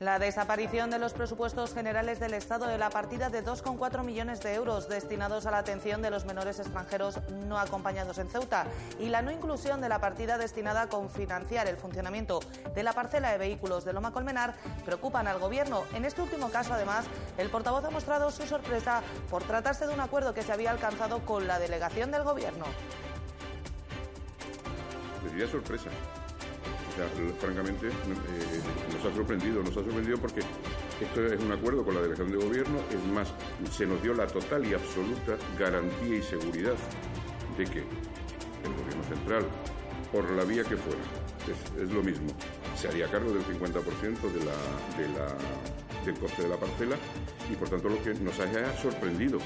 La desaparición de los presupuestos generales del Estado de la partida de 2,4 millones de euros destinados a la atención de los menores extranjeros no acompañados en Ceuta y la no inclusión de la partida destinada a confinanciar el funcionamiento de la parcela de vehículos de Loma Colmenar preocupan al Gobierno. En este último caso, además, el portavoz ha mostrado su sorpresa por tratarse de un acuerdo que se había alcanzado con la delegación del Gobierno. Me sorpresa francamente, eh, nos ha sorprendido. Nos ha sorprendido porque esto es un acuerdo con la delegación de gobierno. Es más, se nos dio la total y absoluta garantía y seguridad de que el gobierno central, por la vía que fuera, es, lo mismo, se haría cargo del 50% de la, del coste de la parcela y por tanto lo que nos haya sorprendido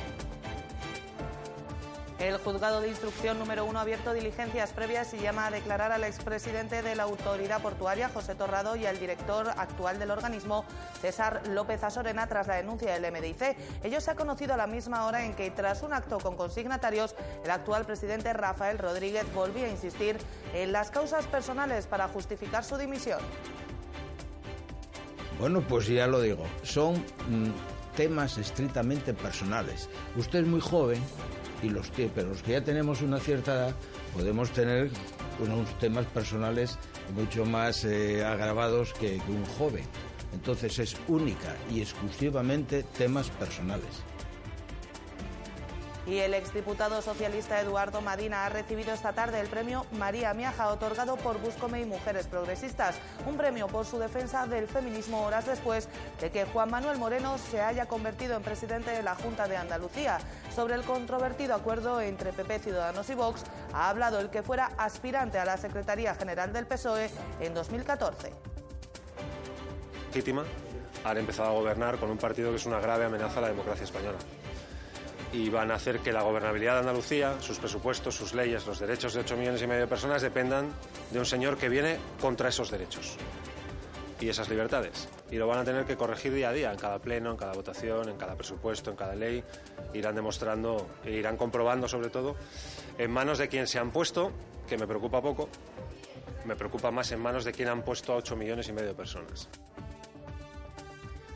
el juzgado de instrucción número uno ha abierto diligencias previas y llama a declarar al expresidente de la autoridad portuaria, José Torrado, y al director actual del organismo, César López Asorena, tras la denuncia del MDIC. Ello se ha conocido a la misma hora en que, tras un acto con consignatarios, el actual presidente Rafael Rodríguez volvía a insistir en las causas personales para justificar su dimisión. Bueno, pues ya lo digo, son mm, temas estrictamente personales. Usted es muy joven, y los que, pero los que ya tenemos una cierta edad podemos tener unos temas personales mucho más eh, agravados que un joven. Entonces es única y exclusivamente temas personales y el exdiputado socialista Eduardo Madina ha recibido esta tarde el premio María Miaja, otorgado por Buscome y Mujeres Progresistas, un premio por su defensa del feminismo horas después de que Juan Manuel Moreno se haya convertido en presidente de la Junta de Andalucía. Sobre el controvertido acuerdo entre PP, Ciudadanos y Vox, ha hablado el que fuera aspirante a la Secretaría General del PSOE en 2014. Legítima, han empezado a gobernar con un partido que es una grave amenaza a la democracia española y van a hacer que la gobernabilidad de Andalucía, sus presupuestos, sus leyes, los derechos de 8 millones y medio de personas dependan de un señor que viene contra esos derechos y esas libertades. Y lo van a tener que corregir día a día, en cada pleno, en cada votación, en cada presupuesto, en cada ley. Irán demostrando, e irán comprobando sobre todo, en manos de quien se han puesto, que me preocupa poco, me preocupa más en manos de quien han puesto a 8 millones y medio de personas.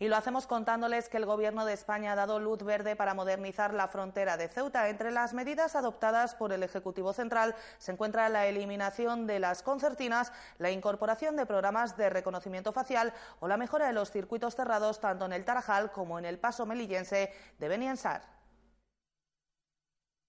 Y lo hacemos contándoles que el Gobierno de España ha dado luz verde para modernizar la frontera de Ceuta. Entre las medidas adoptadas por el Ejecutivo Central se encuentra la eliminación de las concertinas, la incorporación de programas de reconocimiento facial o la mejora de los circuitos cerrados tanto en el Tarajal como en el paso melillense de Beniensar.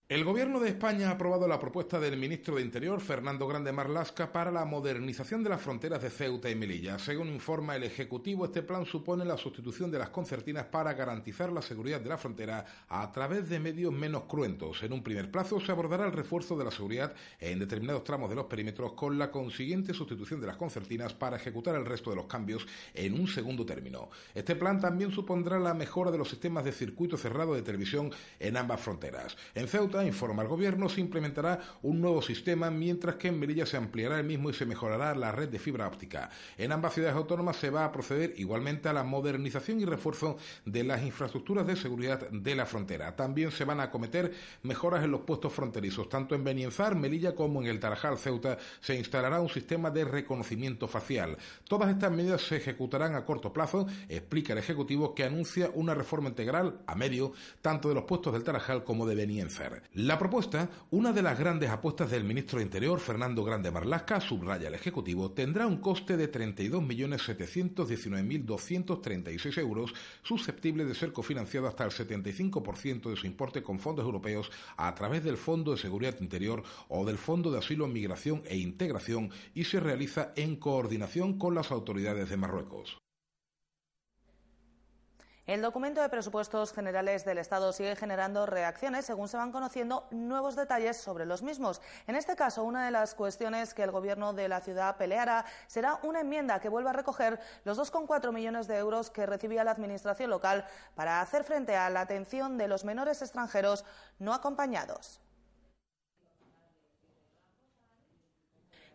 El Gobierno de España ha aprobado la propuesta del ministro de Interior, Fernando Grande Marlasca, para la modernización de las fronteras de Ceuta y Melilla. Según informa el Ejecutivo, este plan supone la sustitución de las concertinas para garantizar la seguridad de la frontera a través de medios menos cruentos. En un primer plazo se abordará el refuerzo de la seguridad en determinados tramos de los perímetros con la consiguiente sustitución de las concertinas para ejecutar el resto de los cambios en un segundo término. Este plan también supondrá la mejora de los sistemas de circuito cerrado de televisión en ambas fronteras. En Ceuta informa el Gobierno, se implementará un nuevo sistema, mientras que en Melilla se ampliará el mismo y se mejorará la red de fibra óptica. En ambas ciudades autónomas se va a proceder igualmente a la modernización y refuerzo de las infraestructuras de seguridad de la frontera. También se van a acometer mejoras en los puestos fronterizos. Tanto en Benienzar, Melilla, como en el Tarajal, Ceuta, se instalará un sistema de reconocimiento facial. Todas estas medidas se ejecutarán a corto plazo, explica el Ejecutivo, que anuncia una reforma integral a medio tanto de los puestos del Tarajal como de Benienzar. La propuesta, una de las grandes apuestas del ministro de Interior, Fernando Grande Marlasca, subraya el Ejecutivo, tendrá un coste de 32.719.236 euros, susceptible de ser cofinanciado hasta el 75% de su importe con fondos europeos a través del Fondo de Seguridad Interior o del Fondo de Asilo, Migración e Integración y se realiza en coordinación con las autoridades de Marruecos. El documento de presupuestos generales del Estado sigue generando reacciones según se van conociendo nuevos detalles sobre los mismos. En este caso, una de las cuestiones que el Gobierno de la ciudad peleará será una enmienda que vuelva a recoger los 2,4 millones de euros que recibía la Administración local para hacer frente a la atención de los menores extranjeros no acompañados.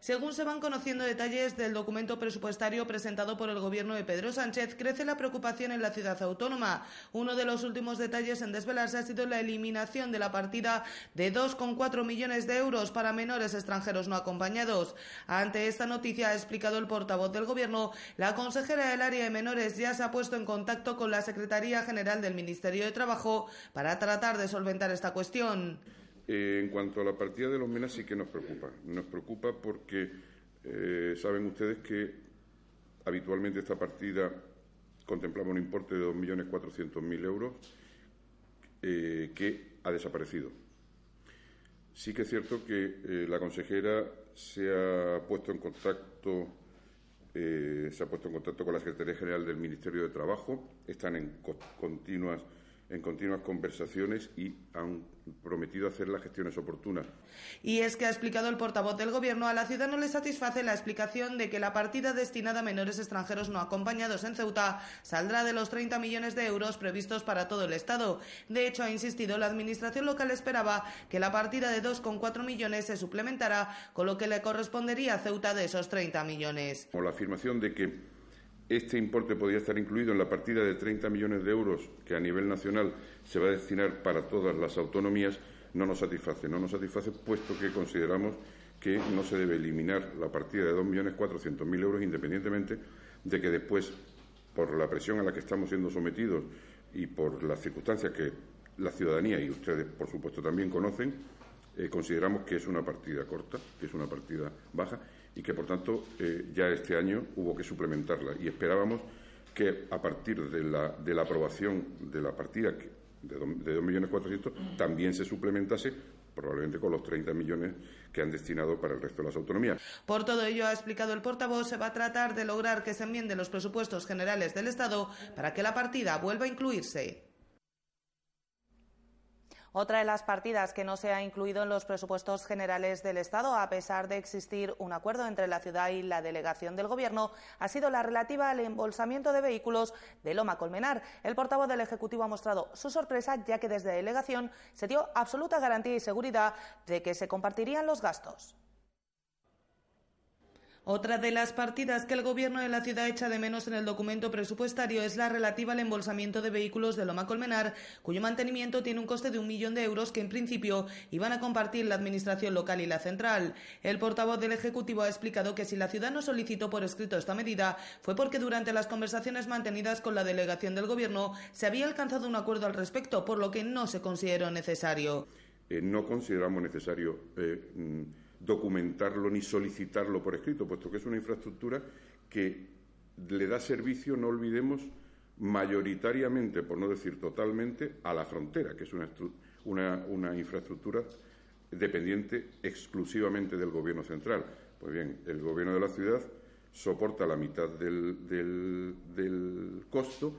Según se van conociendo detalles del documento presupuestario presentado por el Gobierno de Pedro Sánchez, crece la preocupación en la ciudad autónoma. Uno de los últimos detalles en desvelarse ha sido la eliminación de la partida de 2,4 millones de euros para menores extranjeros no acompañados. Ante esta noticia, ha explicado el portavoz del Gobierno, la consejera del área de menores ya se ha puesto en contacto con la Secretaría General del Ministerio de Trabajo para tratar de solventar esta cuestión. Eh, en cuanto a la partida de los MENAS sí que nos preocupa. Nos preocupa porque eh, saben ustedes que habitualmente esta partida contemplaba un importe de 2.400.000 euros eh, que ha desaparecido. Sí que es cierto que la consejera se ha puesto en contacto se ha puesto en contacto con la Secretaría General del Ministerio de Trabajo, están en continuas en continuas conversaciones y han prometido hacer las gestiones oportunas. Y es que ha explicado el portavoz del Gobierno, a la ciudad no le satisface la explicación de que la partida destinada a menores extranjeros no acompañados en Ceuta saldrá de los 30 millones de euros previstos para todo el Estado. De hecho, ha insistido, la Administración local esperaba que la partida de 2,4 millones se suplementara con lo que le correspondería a Ceuta de esos 30 millones. Con la afirmación de que este importe podría estar incluido en la partida de 30 millones de euros que a nivel nacional se va a destinar para todas las autonomías. No nos satisface, no nos satisface puesto que consideramos que no se debe eliminar la partida de 2.400.000 euros independientemente de que después, por la presión a la que estamos siendo sometidos y por las circunstancias que la ciudadanía y ustedes, por supuesto, también conocen, eh, consideramos que es una partida corta, que es una partida baja y que, por tanto, eh, ya este año hubo que suplementarla. Y esperábamos que a partir de la, de la aprobación de la partida de 2.400.000 también se suplementase probablemente con los 30 millones que han destinado para el resto de las autonomías. Por todo ello, ha explicado el portavoz, se va a tratar de lograr que se enmienden los presupuestos generales del Estado para que la partida vuelva a incluirse. Otra de las partidas que no se ha incluido en los presupuestos generales del Estado, a pesar de existir un acuerdo entre la ciudad y la delegación del Gobierno, ha sido la relativa al embolsamiento de vehículos de Loma Colmenar. El portavoz del Ejecutivo ha mostrado su sorpresa, ya que desde delegación se dio absoluta garantía y seguridad de que se compartirían los gastos. Otra de las partidas que el Gobierno de la ciudad echa de menos en el documento presupuestario es la relativa al embolsamiento de vehículos de Loma Colmenar, cuyo mantenimiento tiene un coste de un millón de euros que en principio iban a compartir la Administración local y la central. El portavoz del Ejecutivo ha explicado que si la ciudad no solicitó por escrito esta medida fue porque durante las conversaciones mantenidas con la delegación del Gobierno se había alcanzado un acuerdo al respecto, por lo que no se consideró necesario. Eh, no consideramos necesario. Eh, mm, documentarlo ni solicitarlo por escrito, puesto que es una infraestructura que le da servicio, no olvidemos, mayoritariamente, por no decir totalmente, a la frontera, que es una, infraestructura dependiente exclusivamente del Gobierno central. Pues bien, el Gobierno de la ciudad soporta la mitad del, del costo,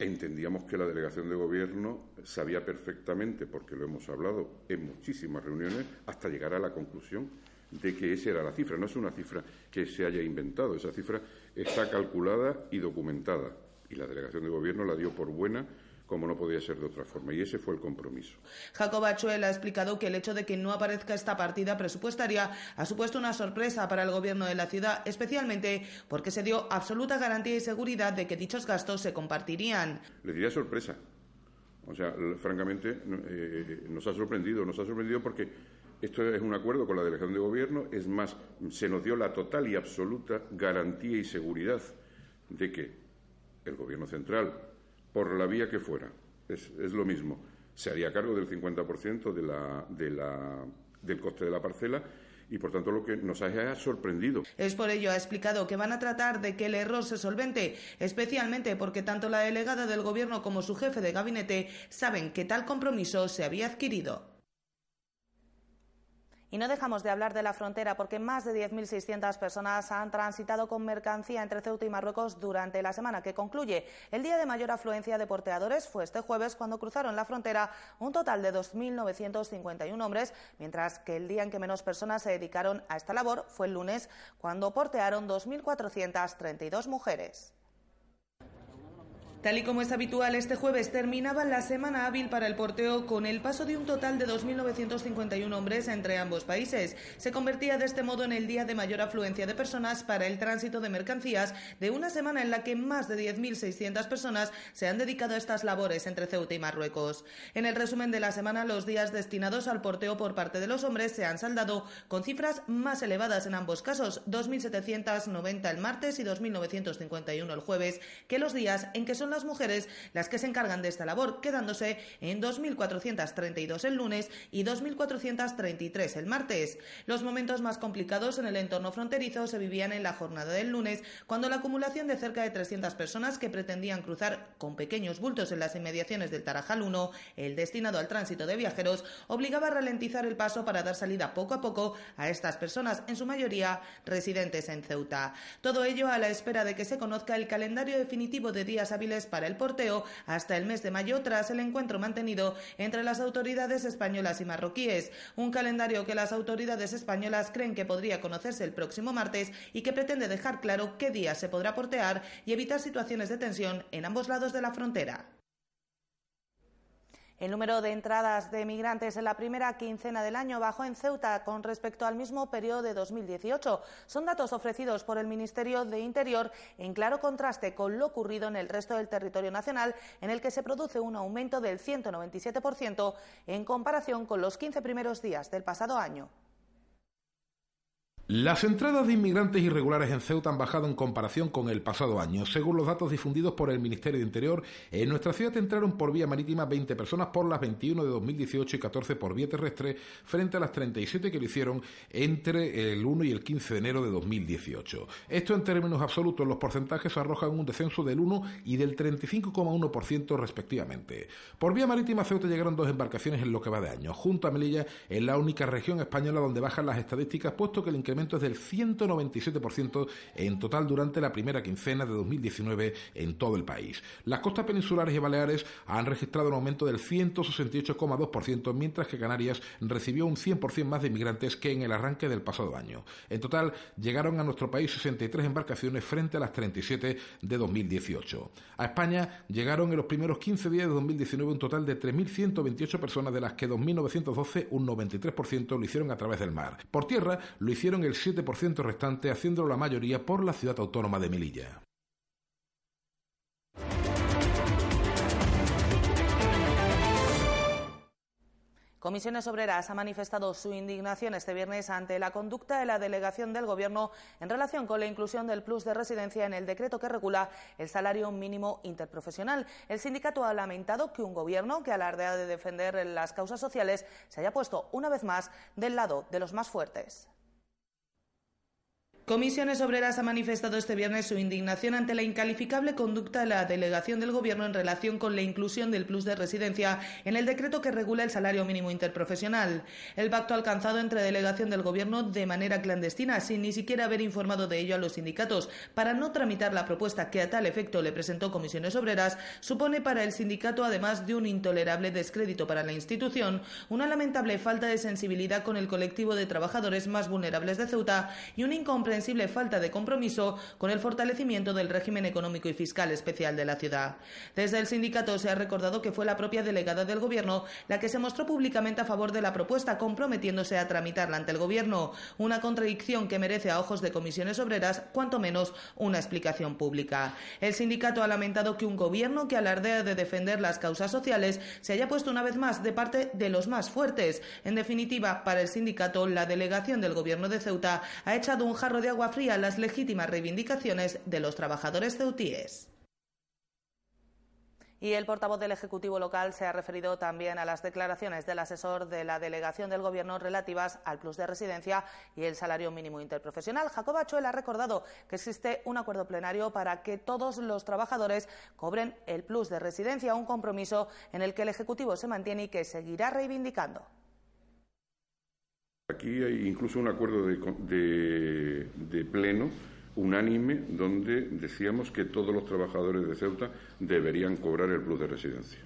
Entendíamos que la delegación de gobierno sabía perfectamente, porque lo hemos hablado en muchísimas reuniones, hasta llegar a la conclusión de que esa era la cifra. No es una cifra que se haya inventado, esa cifra está calculada y documentada. Y la delegación de gobierno la dio por buena como no podía ser de otra forma. Y ese fue el compromiso. Jacob Achuel ha explicado que el hecho de que no aparezca esta partida presupuestaria ha supuesto una sorpresa para el gobierno de la ciudad, especialmente porque se dio absoluta garantía y seguridad de que dichos gastos se compartirían. Le diría sorpresa. O sea, francamente, eh, nos ha sorprendido. Nos ha sorprendido porque esto es un acuerdo con la delegación de gobierno. Es más, se nos dio la total y absoluta garantía y seguridad de que el gobierno central, por la vía que fuera. Es, lo mismo. Se haría cargo del 50% de la, de la, del coste de la parcela y por tanto lo que nos ha sorprendido. Es por ello ha explicado que van a tratar de que el error se solvente, especialmente porque tanto la delegada del Gobierno como su jefe de gabinete saben que tal compromiso se había adquirido. Y no dejamos de hablar de la frontera porque más de 10.600 personas han transitado con mercancía entre Ceuta y Marruecos durante la semana que concluye. El día de mayor afluencia de porteadores fue este jueves cuando cruzaron la frontera un total de 2.951 hombres, mientras que el día en que menos personas se dedicaron a esta labor fue el lunes, cuando portearon 2.432 mujeres. Tal y como es habitual, este jueves terminaba la semana hábil para el porteo con el paso de un total de 2.951 hombres entre ambos países. Se convertía de este modo en el día de mayor afluencia de personas para el tránsito de mercancías de una semana en la que más de 10.600 personas se han dedicado a estas labores entre Ceuta y Marruecos. En el resumen de la semana, los días destinados al porteo por parte de los hombres se han saldado con cifras más elevadas en ambos casos, 2.790 el martes y 2.951 el jueves, que los días en que son las mujeres las que se encargan de esta labor, quedándose en 2.432 el lunes y 2.433 el martes. Los momentos más complicados en el entorno fronterizo se vivían en la jornada del lunes, cuando la acumulación de cerca de 300 personas que pretendían cruzar con pequeños bultos en las inmediaciones del Tarajal 1, el destinado al tránsito de viajeros, obligaba a ralentizar el paso para dar salida poco a poco a estas personas, en su mayoría residentes en Ceuta. Todo ello a la espera de que se conozca el calendario definitivo de días hábiles para el porteo hasta el mes de mayo tras el encuentro mantenido entre las autoridades españolas y marroquíes. Un calendario que las autoridades españolas creen que podría conocerse el próximo martes y que pretende dejar claro qué días se podrá portear y evitar situaciones de tensión en ambos lados de la frontera. El número de entradas de migrantes en la primera quincena del año bajó en Ceuta con respecto al mismo periodo de 2018. Son datos ofrecidos por el Ministerio de Interior en claro contraste con lo ocurrido en el resto del territorio nacional, en el que se produce un aumento del 197% en comparación con los 15 primeros días del pasado año. Las entradas de inmigrantes irregulares en Ceuta han bajado en comparación con el pasado año. Según los datos difundidos por el Ministerio de Interior, en nuestra ciudad entraron por vía marítima 20 personas por las 21 de 2018 y 14 por vía terrestre, frente a las 37 que lo hicieron entre el 1 y el 15 de enero de 2018. Esto en términos absolutos, los porcentajes arrojan un descenso del 1 y del 35,1% respectivamente. Por vía marítima Ceuta llegaron dos embarcaciones en lo que va de año. Junto a Melilla, en la única región española donde bajan las estadísticas, puesto que el incremento es del 197% en total durante la primera quincena de 2019 en todo el país. Las costas peninsulares y Baleares han registrado un aumento del 168,2%, mientras que Canarias recibió un 100% más de inmigrantes que en el arranque del pasado año. En total, llegaron a nuestro país 63 embarcaciones frente a las 37 de 2018. A España llegaron en los primeros 15 días de 2019 un total de 3.128 personas, de las que 2.912, un 93%, lo hicieron a través del mar. Por tierra lo hicieron el 7% restante, haciéndolo la mayoría por la ciudad autónoma de Melilla. Comisiones Obreras ha manifestado su indignación este viernes ante la conducta de la delegación del Gobierno en relación con la inclusión del plus de residencia en el decreto que regula el salario mínimo interprofesional. El sindicato ha lamentado que un Gobierno que alardea de defender las causas sociales se haya puesto una vez más del lado de los más fuertes. Comisiones Obreras ha manifestado este viernes su indignación ante la incalificable conducta de la delegación del Gobierno en relación con la inclusión del plus de residencia en el decreto que regula el salario mínimo interprofesional. El pacto alcanzado entre delegación del Gobierno de manera clandestina, sin ni siquiera haber informado de ello a los sindicatos, para no tramitar la propuesta que a tal efecto le presentó Comisiones Obreras, supone para el sindicato, además de un intolerable descrédito para la institución, una lamentable falta de sensibilidad con el colectivo de trabajadores más vulnerables de Ceuta y una incomprensión falta de compromiso con el fortalecimiento del régimen económico y fiscal especial de la ciudad. Desde el sindicato se ha recordado que fue la propia delegada del Gobierno la que se mostró públicamente a favor de la propuesta, comprometiéndose a tramitarla ante el Gobierno, una contradicción que merece a ojos de comisiones obreras cuanto menos una explicación pública. El sindicato ha lamentado que un Gobierno que alardea de defender las causas sociales se haya puesto una vez más de parte de los más fuertes. En definitiva, para el sindicato, la delegación del Gobierno de Ceuta ha echado un jarro de agua fría las legítimas reivindicaciones de los trabajadores ceutíes. Y el portavoz del Ejecutivo local se ha referido también a las declaraciones del asesor de la delegación del Gobierno relativas al plus de residencia y el salario mínimo interprofesional. Jacob Achuel ha recordado que existe un acuerdo plenario para que todos los trabajadores cobren el plus de residencia, un compromiso en el que el Ejecutivo se mantiene y que seguirá reivindicando. Aquí hay incluso un acuerdo de, pleno unánime donde decíamos que todos los trabajadores de Ceuta deberían cobrar el plus de residencia.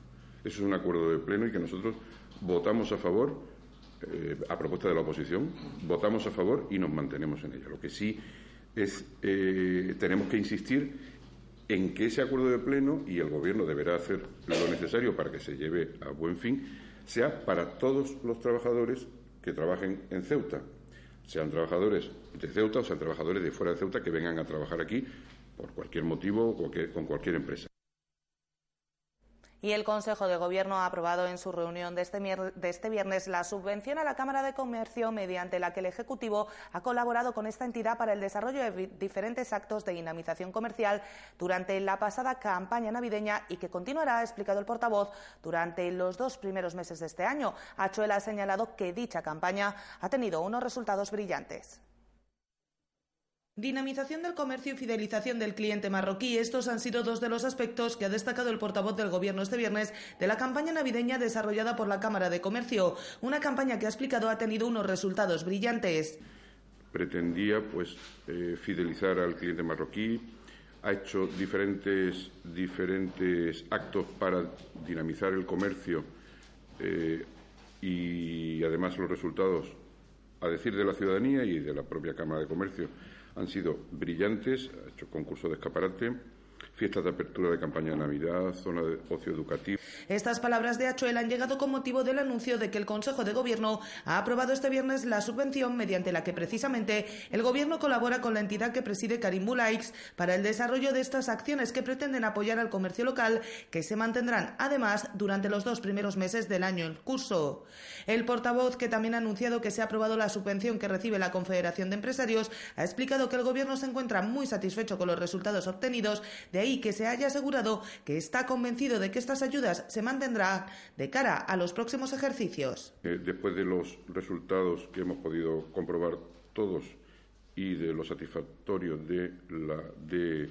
Eso es un acuerdo de pleno y que nosotros votamos a favor, eh, a propuesta de la oposición, votamos a favor y nos mantenemos en ella. Lo que sí es, eh, tenemos que insistir en que ese acuerdo de pleno, y el Gobierno deberá hacer lo necesario para que se lleve a buen fin, sea para todos los trabajadores que trabajen en Ceuta, sean trabajadores de Ceuta o sean trabajadores de fuera de Ceuta que vengan a trabajar aquí por cualquier motivo o con cualquier empresa y el Consejo de Gobierno ha aprobado en su reunión de este, de este, viernes la subvención a la Cámara de Comercio mediante la que el Ejecutivo ha colaborado con esta entidad para el desarrollo de diferentes actos de dinamización comercial durante la pasada campaña navideña y que continuará, ha explicado el portavoz, durante los dos primeros meses de este año. Achuela ha señalado que dicha campaña ha tenido unos resultados brillantes. Dinamización del comercio y fidelización del cliente marroquí. Estos han sido dos de los aspectos que ha destacado el portavoz del Gobierno este viernes de la campaña navideña desarrollada por la Cámara de Comercio. Una campaña que ha explicado ha tenido unos resultados brillantes. Pretendía pues eh, fidelizar al cliente marroquí. Ha hecho diferentes, diferentes actos para dinamizar el comercio eh, y además los resultados, a decir de la ciudadanía y de la propia Cámara de Comercio, han sido brillantes, ha hecho concurso de escaparate, fiestas de apertura de campaña de Navidad, zona de ocio educativo. Estas palabras de Achuel han llegado con motivo del anuncio de que el Consejo de Gobierno ha aprobado este viernes la subvención mediante la que precisamente el Gobierno colabora con la entidad que preside Karim Bulaix para el desarrollo de estas acciones que pretenden apoyar al comercio local, que se mantendrán además durante los dos primeros meses del año en curso. El portavoz, que también ha anunciado que se ha aprobado la subvención que recibe la Confederación de Empresarios, ha explicado que el Gobierno se encuentra muy satisfecho con los resultados obtenidos de y que se haya asegurado que está convencido de que estas ayudas se mantendrán de cara a los próximos ejercicios. Eh, después de los resultados que hemos podido comprobar todos y de lo satisfactorio de la, del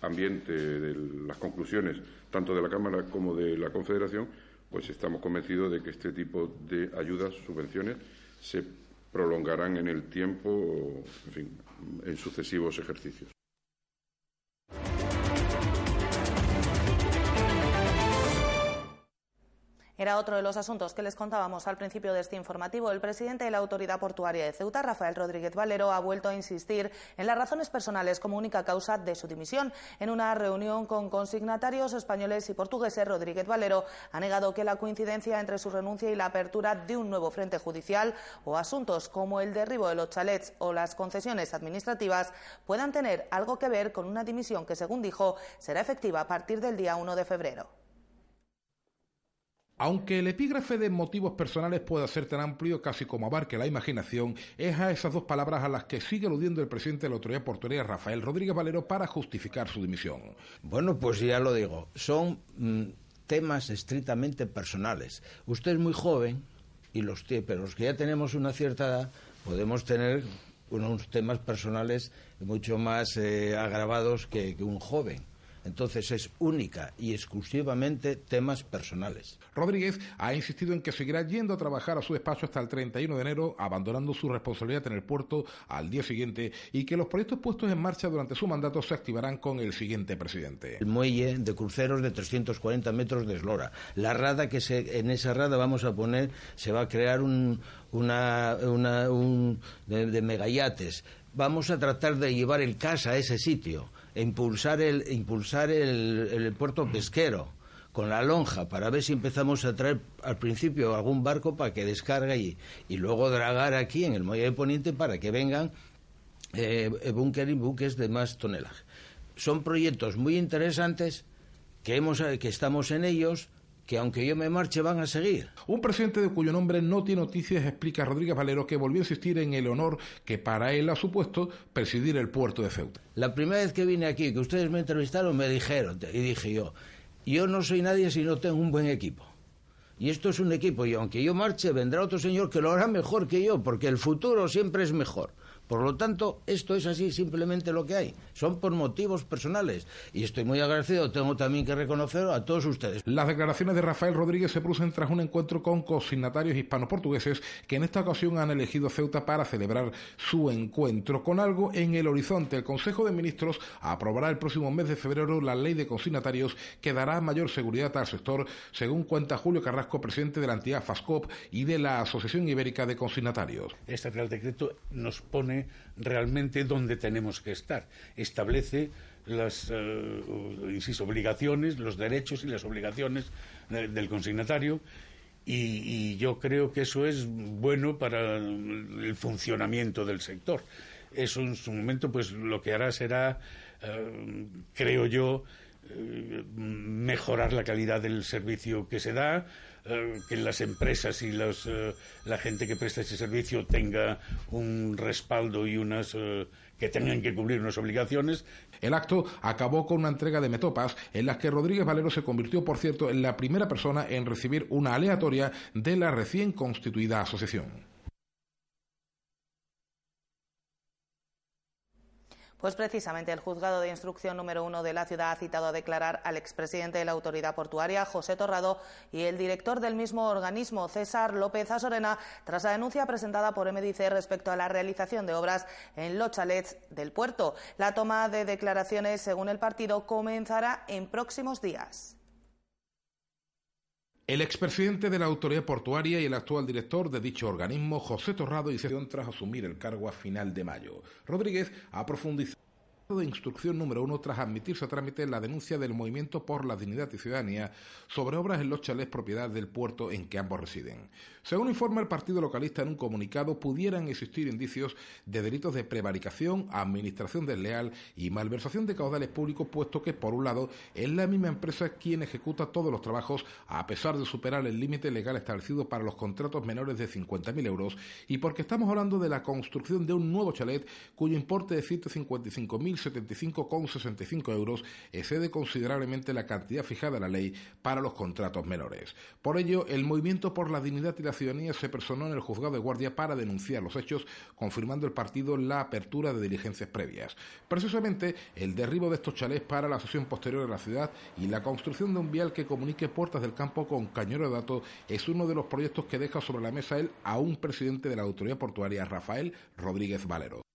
ambiente, de las conclusiones, tanto de la Cámara como de la Confederación, pues estamos convencidos de que este tipo de ayudas, subvenciones, se prolongarán en el tiempo, en fin, en sucesivos ejercicios. Era otro de los asuntos que les contábamos al principio de este informativo. El presidente de la Autoridad Portuaria de Ceuta, Rafael Rodríguez Valero, ha vuelto a insistir en las razones personales como única causa de su dimisión. En una reunión con consignatarios españoles y portugueses, Rodríguez Valero ha negado que la coincidencia entre su renuncia y la apertura de un nuevo frente judicial o asuntos como el derribo de los chalets o las concesiones administrativas puedan tener algo que ver con una dimisión que, según dijo, será efectiva a partir del día 1 de febrero. Aunque el epígrafe de motivos personales pueda ser tan amplio casi como abarque la imaginación, es a esas dos palabras a las que sigue aludiendo el presidente de la Autoridad Portuaria, Rafael Rodríguez Valero, para justificar su dimisión. Bueno, pues ya lo digo, son mm, temas estrictamente personales. Usted es muy joven, y los pero los que ya tenemos una cierta edad podemos tener unos temas personales mucho más eh, agravados que un joven. Entonces es única y exclusivamente temas personales. Rodríguez ha insistido en que seguirá yendo a trabajar a su despacho hasta el 31 de enero, abandonando su responsabilidad en el puerto al día siguiente y que los proyectos puestos en marcha durante su mandato se activarán con el siguiente presidente. El muelle de cruceros de 340 metros de eslora. La rada que se, en esa rada vamos a poner, se va a crear un, una, un, de, de megayates. Vamos a tratar de llevar el CAS a ese sitio impulsar el, impulsar el, puerto pesquero con la lonja para ver si empezamos a traer al principio algún barco para que descargue y, y luego dragar aquí en el muelle de Poniente para que vengan eh, búnker y buques de más tonelaje. Son proyectos muy interesantes que, hemos, que estamos en ellos, que aunque yo me marche van a seguir. Un presidente de cuyo nombre no tiene noticias explica a Rodríguez Valero que volvió a insistir en el honor que para él ha supuesto presidir el puerto de Ceuta. La primera vez que vine aquí, que ustedes me entrevistaron, me dijeron, y dije yo, yo no soy nadie si no tengo un buen equipo. Y esto es un equipo, y aunque yo marche, vendrá otro señor que lo hará mejor que yo, porque el futuro siempre es mejor Por lo tanto, esto es así simplemente lo que hay. Son por motivos personales. Y estoy muy agradecido, tengo también que reconocerlo a todos ustedes. Las declaraciones de Rafael Rodríguez se producen tras un encuentro con consignatarios hispano-portugueses que en esta ocasión han elegido Ceuta para celebrar su encuentro con algo en el horizonte. El Consejo de Ministros aprobará el próximo mes de febrero la ley de consignatarios que dará mayor seguridad al sector, según cuenta Julio Carrasco, presidente de la entidad FASCOP y de la Asociación Ibérica de Consignatarios. Este Real Decreto nos pone realmente donde tenemos que estar. Establece las eh, obligaciones, los derechos y las obligaciones del consignatario y, yo creo que eso es bueno para el funcionamiento del sector. Eso en su momento, pues lo que hará será, eh, creo yo, eh, mejorar la calidad del servicio que se da, eh, que las empresas y los, la gente que presta ese servicio tenga un respaldo y unas que tengan que cumplir unas obligaciones. El acto acabó con una entrega de metopas en las que Rodríguez Valero se convirtió, por cierto, en la primera persona en recibir una aleatoria de la recién constituida asociación. Pues precisamente el juzgado de instrucción número uno de la ciudad ha citado a declarar al expresidente de la autoridad portuaria, José Torrado, y el director del mismo organismo, César López Azorena, tras la denuncia presentada por MDC respecto a la realización de obras en los chalets del puerto. La toma de declaraciones, según el partido, comenzará en próximos días. El expresidente de la autoridad portuaria y el actual director de dicho organismo, José Torrado, hicieron tras asumir el cargo a final de mayo. Rodríguez ha profundizado de instrucción número uno tras admitirse a trámite la denuncia del Movimiento por la Dignidad y Ciudadanía sobre obras en los chalés propiedad del puerto en que ambos residen. Según informa el Partido Localista en un comunicado, pudieran existir indicios de delitos de prevaricación, administración desleal y malversación de caudales públicos, puesto que, por un lado, es la misma empresa quien ejecuta todos los trabajos a pesar de superar el límite legal establecido para los contratos menores de 50.000 euros y porque estamos hablando de la construcción de un nuevo chalet cuyo importe de 155.075,65 euros excede considerablemente la cantidad fijada en la ley para los contratos menores. Por ello, el Movimiento por la Dignidad y la ciudadanía se personó en el juzgado de guardia para denunciar los hechos, confirmando el partido la apertura de diligencias previas. Precisamente el derribo de estos chalés para la asociación posterior de la ciudad y la construcción de un vial que comunique Puertas del Campo con Cañero de Datos es uno de los proyectos que deja sobre la mesa él a un presidente de la autoridad portuaria, Rafael Rodríguez Valero.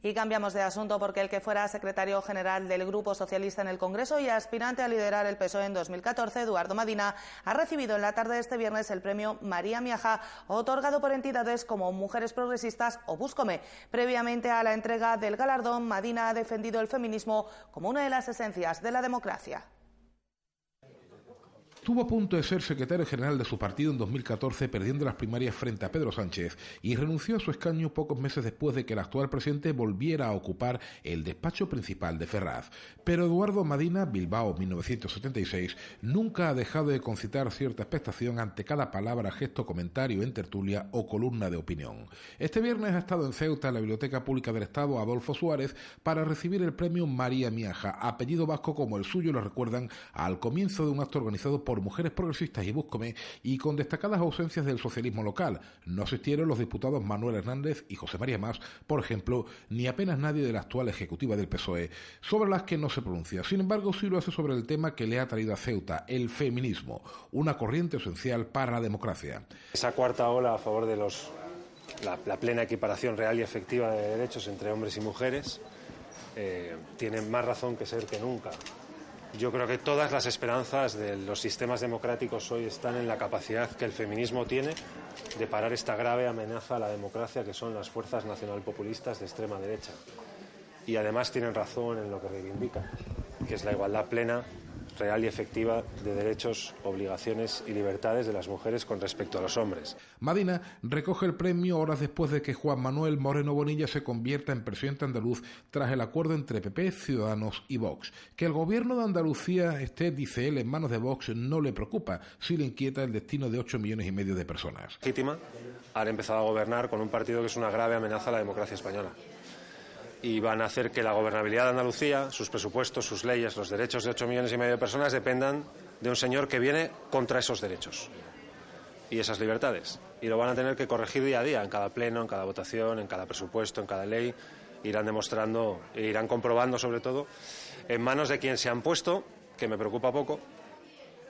Y cambiamos de asunto porque el que fuera secretario general del Grupo Socialista en el Congreso y aspirante a liderar el PSOE en 2014, Eduardo Madina, ha recibido en la tarde de este viernes el premio María Miaja, otorgado por entidades como Mujeres Progresistas o Búscome. Previamente a la entrega del galardón, Madina ha defendido el feminismo como una de las esencias de la democracia. Estuvo a punto de ser secretario general de su partido en 2014, perdiendo las primarias frente a Pedro Sánchez, y renunció a su escaño pocos meses después de que el actual presidente volviera a ocupar el despacho principal de Ferraz. Pero Eduardo Madina, Bilbao 1976, nunca ha dejado de concitar cierta expectación ante cada palabra, gesto, comentario en tertulia o columna de opinión. Este viernes ha estado en Ceuta, en la Biblioteca Pública del Estado Adolfo Suárez, para recibir el premio María Miaja, apellido vasco como el suyo lo recuerdan al comienzo de un acto organizado por Mujeres Progresistas y Búscome y con destacadas ausencias del socialismo local. No asistieron los diputados Manuel Hernández y José María Más, por ejemplo, ni apenas nadie de la actual ejecutiva del PSOE, sobre las que no se pronuncia. Sin embargo, sí lo hace sobre el tema que le ha traído a Ceuta, el feminismo, una corriente esencial para la democracia. Esa cuarta ola a favor de los, la, plena equiparación real y efectiva de derechos entre hombres y mujeres eh, tiene más razón que ser que nunca. Yo creo que todas las esperanzas de los sistemas democráticos hoy están en la capacidad que el feminismo tiene de parar esta grave amenaza a la democracia que son las fuerzas nacionalpopulistas de extrema derecha. Y además tienen razón en lo que reivindican, que es la igualdad plena real y efectiva de derechos, obligaciones y libertades de las mujeres con respecto a los hombres. Madina recoge el premio horas después de que Juan Manuel Moreno Bonilla se convierta en presidente andaluz tras el acuerdo entre PP, Ciudadanos y Vox. Que el gobierno de Andalucía esté, dice él, en manos de Vox no le preocupa, si le inquieta el destino de 8 millones y medio de personas. Legítima, han empezado a gobernar con un partido que es una grave amenaza a la democracia española y van a hacer que la gobernabilidad de Andalucía, sus presupuestos, sus leyes, los derechos de ocho millones y medio de personas dependan de un señor que viene contra esos derechos. y esas libertades. Y lo van a tener que corregir día a día, en cada pleno, en cada votación, en cada presupuesto, en cada ley. Irán demostrando e irán comprobando, sobre todo, en manos de quien se han puesto, que me preocupa poco,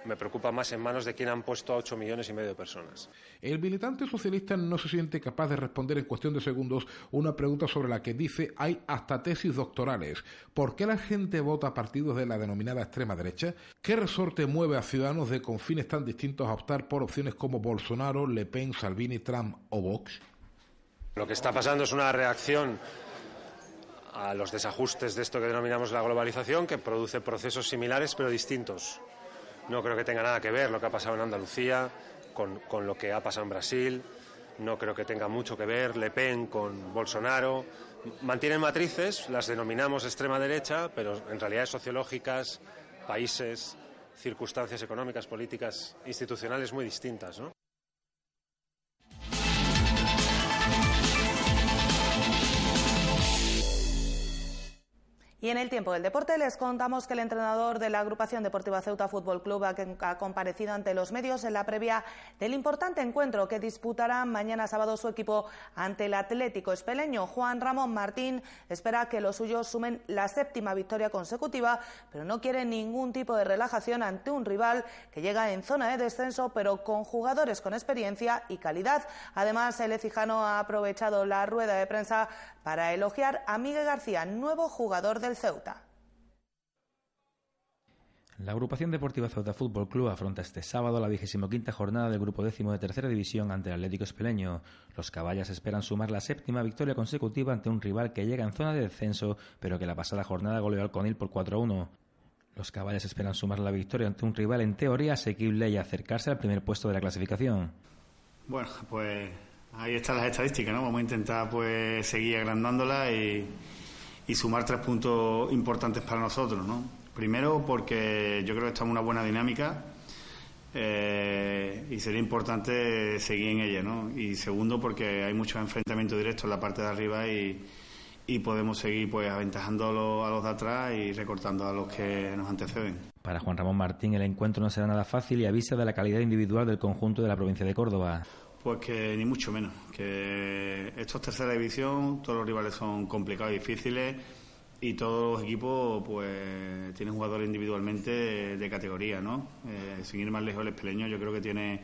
me preocupa más en manos de quien han puesto a ocho millones y medio de personas. El militante socialista no se siente capaz de responder en cuestión de segundos una pregunta sobre la que dice hay hasta tesis doctorales. ¿Por qué la gente vota a partidos de la denominada extrema derecha? ¿Qué resorte mueve a ciudadanos de confines tan distintos a optar por opciones como Bolsonaro, Le Pen, Salvini, Trump o Vox? Lo que está pasando es una reacción a los desajustes de esto que denominamos la globalización, que produce procesos similares pero distintos. No creo que tenga nada que ver lo que ha pasado en Andalucía con, con, lo que ha pasado en Brasil. No creo que tenga mucho que ver Le Pen con Bolsonaro. Mantienen matrices, las denominamos extrema derecha, pero en realidades sociológicas, países, circunstancias económicas, políticas, institucionales muy distintas. ¿no? Y en el tiempo del deporte les contamos que el entrenador de la agrupación deportiva Ceuta Fútbol Club ha comparecido ante los medios en la previa del importante encuentro que disputará mañana sábado su equipo ante el Atlético Espeleño. Juan Ramón Martín espera que los suyos sumen la séptima victoria consecutiva, pero no quiere ningún tipo de relajación ante un rival que llega en zona de descenso, pero con jugadores con experiencia y calidad. Además, el ecijano ha aprovechado la rueda de prensa para elogiar a Miguel García, nuevo jugador del Ceuta. La agrupación deportiva Ceuta Fútbol Club afronta este sábado la vigésimo quinta jornada del grupo décimo de tercera división ante el Atlético Espeleño. Los caballas esperan sumar la séptima victoria consecutiva ante un rival que llega en zona de descenso, pero que la pasada jornada goleó al Conil por 4-1. Los caballas esperan sumar la victoria ante un rival en teoría asequible y acercarse al primer puesto de la clasificación. Bueno, pues Ahí están las estadísticas, ¿no? Vamos a intentar pues seguir agrandándola y, sumar tres puntos importantes para nosotros, ¿no? Primero porque yo creo que estamos en una buena dinámica eh, y sería importante seguir en ella, ¿no? Y segundo porque hay muchos enfrentamientos directos en la parte de arriba y, y podemos seguir pues aventajando a los, a los de atrás y recortando a los que nos anteceden. Para Juan Ramón Martín el encuentro no será nada fácil y avisa de la calidad individual del conjunto de la provincia de Córdoba. Pues que ni mucho menos, que esto es tercera división, todos los rivales son complicados y difíciles y todos los equipos pues tienen jugadores individualmente de categoría, ¿no? Eh, sin ir más lejos el Espeleño yo creo que tiene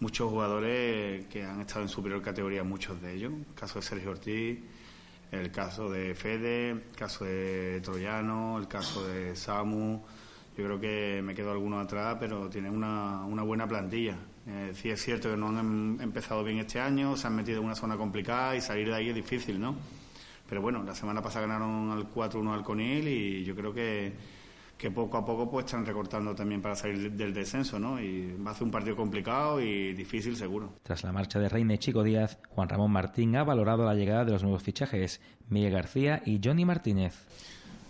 muchos jugadores que han estado en superior categoría, muchos de ellos, el caso de Sergio Ortiz, el caso de Fede, el caso de Troyano, el caso de Samu, yo creo que me quedo alguno atrás, pero tienen una, una buena plantilla. Eh, sí es cierto que no han em, empezado bien este año, se han metido en una zona complicada y salir de ahí es difícil, ¿no? Pero bueno, la semana pasada ganaron al 4-1 al Conil y yo creo que, que poco a poco pues están recortando también para salir del descenso, ¿no? Y va a ser un partido complicado y difícil seguro. Tras la marcha de Reina y Chico Díaz, Juan Ramón Martín ha valorado la llegada de los nuevos fichajes, Miguel García y Johnny Martínez.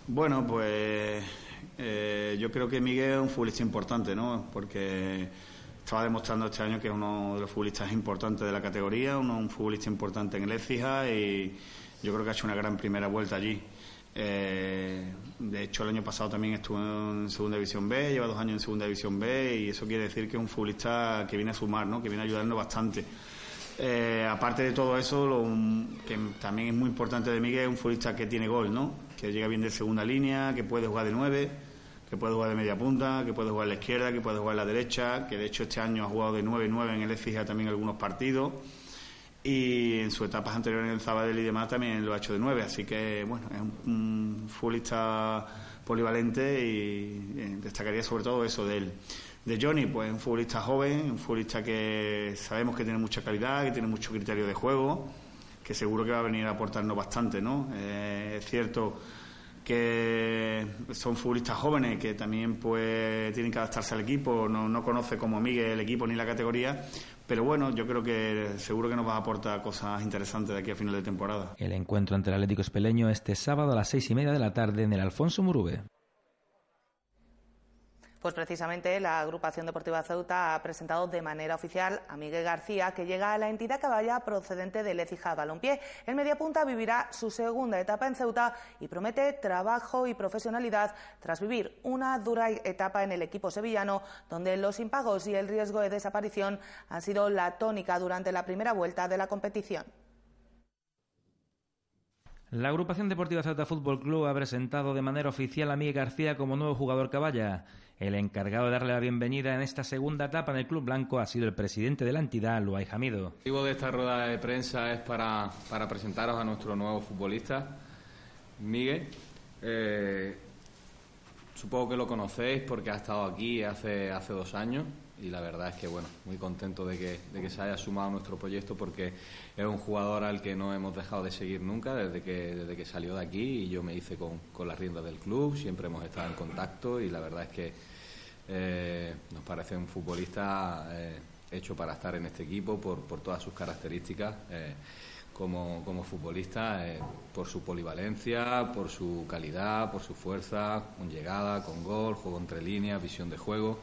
Bueno, pues eh, yo creo que Miguel es un futbolista importante, ¿no? Porque estaba demostrando este año que es uno de los futbolistas importantes de la categoría, uno, un futbolista importante en el Écija y yo creo que ha hecho una gran primera vuelta allí. Eh, de hecho, el año pasado también estuvo en Segunda División B, lleva dos años en Segunda División B y eso quiere decir que es un futbolista que viene a sumar, ¿no? que viene ayudando bastante. Eh, aparte de todo eso, lo, que también es muy importante de Miguel es un futbolista que tiene gol, ¿no? que llega bien de segunda línea, que puede jugar de nueve que puede jugar de media punta, que puede jugar a la izquierda, que puede jugar a la derecha, que de hecho este año ha jugado de 9-9 en el EFIGA también algunos partidos y en sus etapas anteriores en el Zabadell y demás también lo ha hecho de 9, así que bueno, es un, futbolista polivalente y eh, destacaría sobre todo eso de él. De Johnny, pues un futbolista joven, un futbolista que sabemos que tiene mucha calidad, que tiene mucho criterio de juego, que seguro que va a venir a aportarnos bastante, ¿no? Eh, es cierto que son futbolistas jóvenes que también pues tienen que adaptarse al equipo, no, no conoce como Miguel el equipo ni la categoría, pero bueno, yo creo que seguro que nos va a aportar cosas interesantes de aquí a final de temporada. El encuentro ante el Atlético Espeleño este sábado a las seis y media de la tarde en el Alfonso Murube. Pues precisamente la agrupación deportiva Ceuta ha presentado de manera oficial a Miguel García, que llega a la entidad caballa procedente de Lecija Balompié. El mediapunta vivirá su segunda etapa en Ceuta y promete trabajo y profesionalidad tras vivir una dura etapa en el equipo sevillano, donde los impagos y el riesgo de desaparición han sido la tónica durante la primera vuelta de la competición. La agrupación deportiva Ceuta Fútbol Club ha presentado de manera oficial a Miguel García como nuevo jugador caballa. El encargado de darle la bienvenida en esta segunda etapa en el Club Blanco ha sido el presidente de la entidad, Luay Jamido. El motivo de esta rueda de prensa es para, presentaros a nuestro nuevo futbolista, Miguel. Eh, supongo que lo conocéis porque ha estado aquí hace, hace dos años y la verdad es que, bueno, muy contento de que, de que se haya sumado a nuestro proyecto porque es un jugador al que no hemos dejado de seguir nunca desde que, desde que salió de aquí y yo me hice con, con las riendas del club, siempre hemos estado en contacto y la verdad es que eh, nos parece un futbolista eh, hecho para estar en este equipo por, por todas sus características. Eh, como, como, futbolista, por su polivalencia, por su calidad, por su fuerza, con llegada, con gol, juego entre líneas, visión de juego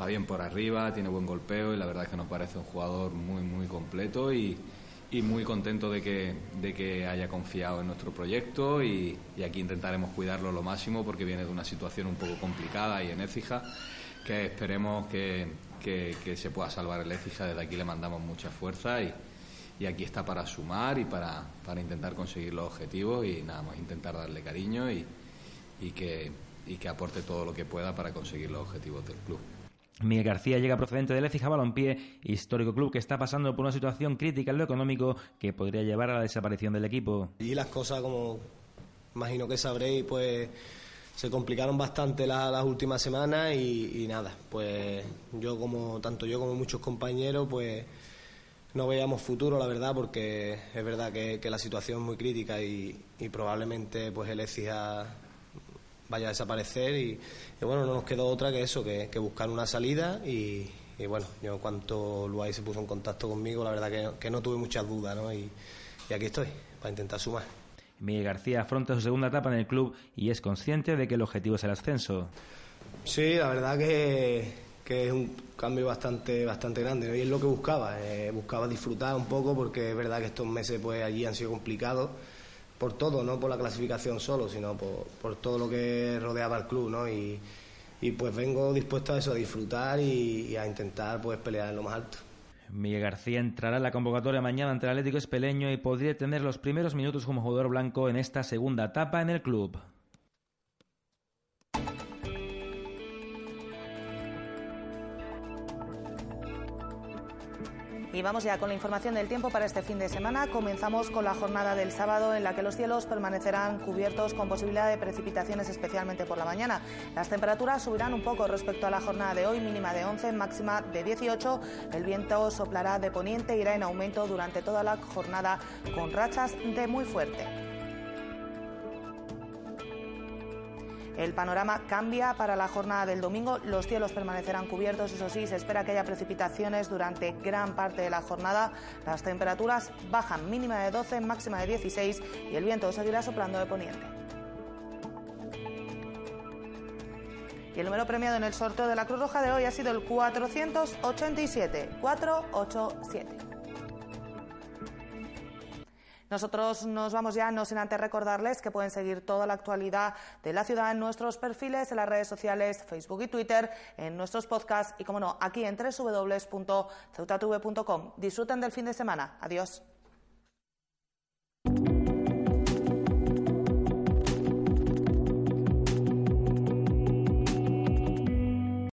va bien por arriba, tiene buen golpeo y la verdad es que nos parece un jugador muy, muy completo y, y muy contento de que, de que haya confiado en nuestro proyecto y, aquí intentaremos cuidarlo lo máximo porque viene de una situación un poco complicada y en Écija que esperemos que, que, se pueda salvar el Écija. Desde aquí le mandamos mucha fuerza y, y aquí está para sumar y para, para intentar conseguir los objetivos y nada más intentar darle cariño y, y, que, y que aporte todo lo que pueda para conseguir los objetivos del club. Miguel García llega procedente del Écija Balompié, histórico club que está pasando por una situación crítica en lo económico que podría llevar a la desaparición del equipo. Y las cosas, como imagino que sabréis, pues se complicaron bastante las últimas semanas y, nada, pues yo como tanto yo como muchos compañeros, pues no veíamos futuro, la verdad, porque es verdad que, la situación es muy crítica y, probablemente pues el vaya a desaparecer y, bueno, no nos quedó otra que eso, que, buscar una salida y, bueno, yo en cuanto Luay se puso en contacto conmigo, la verdad que, no tuve muchas dudas ¿no? y, aquí estoy para intentar sumar. Miguel García afronta su segunda etapa en el club y es consciente de que el objetivo es el ascenso. Sí, la verdad que, es un cambio bastante bastante grande y es lo que buscaba, eh, buscaba disfrutar un poco porque es verdad que estos meses pues allí han sido complicados por todo, no por la clasificación solo, sino por, todo lo que rodeaba al club, ¿no? Y, pues vengo dispuesto a eso, a disfrutar y, a intentar pues pelear en lo más alto. Miguel García entrará en la convocatoria mañana ante el Atlético Espeleño y podría tener los primeros minutos como jugador blanco en esta segunda etapa en el club. Y vamos ya con la información del tiempo para este fin de semana. Comenzamos con la jornada del sábado en la que los cielos permanecerán cubiertos con posibilidad de precipitaciones especialmente por la mañana. Las temperaturas subirán un poco respecto a la jornada de hoy, mínima de 11, máxima de 18. El viento soplará de poniente irá en aumento durante toda la jornada con rachas de muy fuerte. El panorama cambia para la jornada del domingo. Los cielos permanecerán cubiertos, eso sí, se espera que haya precipitaciones durante gran parte de la jornada. Las temperaturas bajan, mínima de 12, máxima de 16 y el viento seguirá soplando de poniente. Y el número premiado en el sorteo de la Cruz Roja de hoy ha sido el 487. 487. Nosotros nos vamos ya, no sin antes recordarles que pueden seguir toda la actualidad de la ciudad en nuestros perfiles, en las redes sociales, Facebook y Twitter, en nuestros podcasts y, como no, aquí en www.ceutatv.com. Disfruten del fin de semana. Adiós.